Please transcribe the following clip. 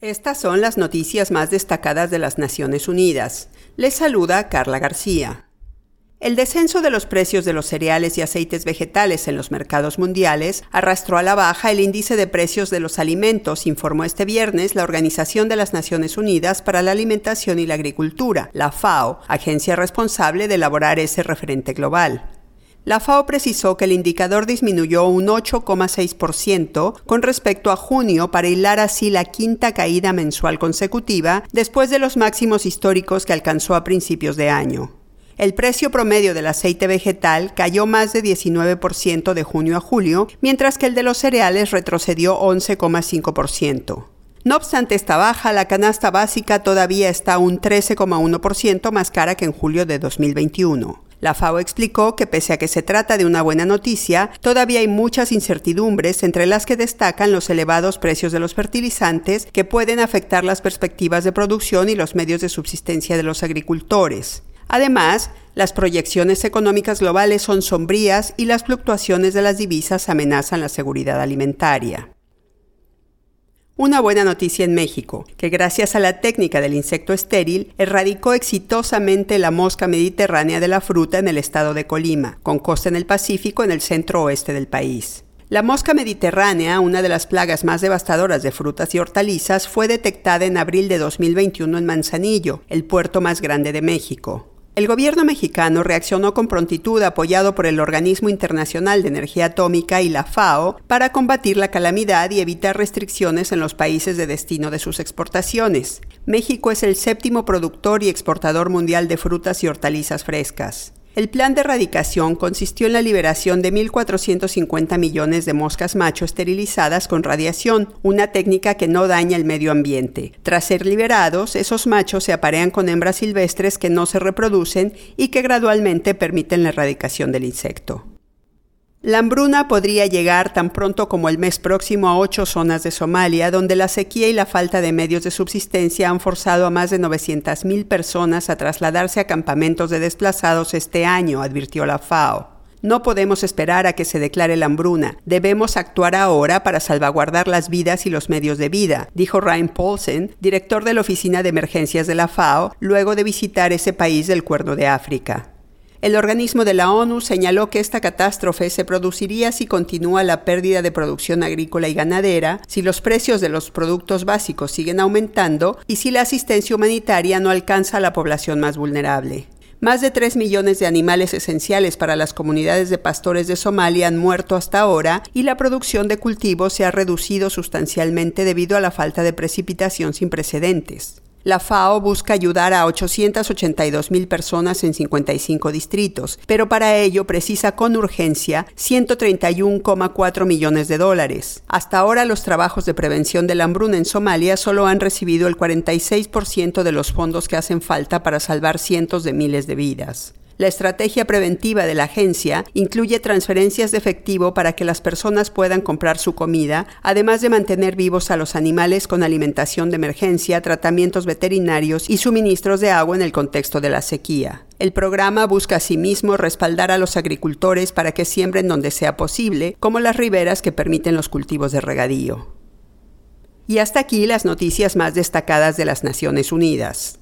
Estas son las noticias más destacadas de las Naciones Unidas. Les saluda Carla García. El descenso de los precios de los cereales y aceites vegetales en los mercados mundiales arrastró a la baja el índice de precios de los alimentos, informó este viernes la Organización de las Naciones Unidas para la Alimentación y la Agricultura, la FAO, agencia responsable de elaborar ese referente global. La FAO precisó que el indicador disminuyó un 8,6% con respecto a junio para hilar así la quinta caída mensual consecutiva después de los máximos históricos que alcanzó a principios de año. El precio promedio del aceite vegetal cayó más de 19% de junio a julio, mientras que el de los cereales retrocedió 11,5%. No obstante esta baja, la canasta básica todavía está un 13,1% más cara que en julio de 2021. La FAO explicó que pese a que se trata de una buena noticia, todavía hay muchas incertidumbres, entre las que destacan los elevados precios de los fertilizantes que pueden afectar las perspectivas de producción y los medios de subsistencia de los agricultores. Además, las proyecciones económicas globales son sombrías y las fluctuaciones de las divisas amenazan la seguridad alimentaria. Una buena noticia en México, que gracias a la técnica del insecto estéril, erradicó exitosamente la mosca mediterránea de la fruta en el estado de Colima, con costa en el Pacífico en el centro oeste del país. La mosca mediterránea, una de las plagas más devastadoras de frutas y hortalizas, fue detectada en abril de 2021 en Manzanillo, el puerto más grande de México. El gobierno mexicano reaccionó con prontitud apoyado por el Organismo Internacional de Energía Atómica y la FAO para combatir la calamidad y evitar restricciones en los países de destino de sus exportaciones. México es el séptimo productor y exportador mundial de frutas y hortalizas frescas. El plan de erradicación consistió en la liberación de 1.450 millones de moscas macho esterilizadas con radiación, una técnica que no daña el medio ambiente. Tras ser liberados, esos machos se aparean con hembras silvestres que no se reproducen y que gradualmente permiten la erradicación del insecto. La hambruna podría llegar tan pronto como el mes próximo a ocho zonas de Somalia, donde la sequía y la falta de medios de subsistencia han forzado a más de 900.000 personas a trasladarse a campamentos de desplazados este año, advirtió la FAO. No podemos esperar a que se declare la hambruna. Debemos actuar ahora para salvaguardar las vidas y los medios de vida, dijo Ryan Paulsen, director de la Oficina de Emergencias de la FAO, luego de visitar ese país del Cuerno de África. El organismo de la ONU señaló que esta catástrofe se produciría si continúa la pérdida de producción agrícola y ganadera, si los precios de los productos básicos siguen aumentando y si la asistencia humanitaria no alcanza a la población más vulnerable. Más de 3 millones de animales esenciales para las comunidades de pastores de Somalia han muerto hasta ahora y la producción de cultivos se ha reducido sustancialmente debido a la falta de precipitación sin precedentes. La FAO busca ayudar a 882 mil personas en 55 distritos, pero para ello precisa con urgencia 131,4 millones de dólares. Hasta ahora los trabajos de prevención de la hambruna en Somalia solo han recibido el 46% de los fondos que hacen falta para salvar cientos de miles de vidas. La estrategia preventiva de la agencia incluye transferencias de efectivo para que las personas puedan comprar su comida, además de mantener vivos a los animales con alimentación de emergencia, tratamientos veterinarios y suministros de agua en el contexto de la sequía. El programa busca asimismo respaldar a los agricultores para que siembren donde sea posible, como las riberas que permiten los cultivos de regadío. Y hasta aquí las noticias más destacadas de las Naciones Unidas.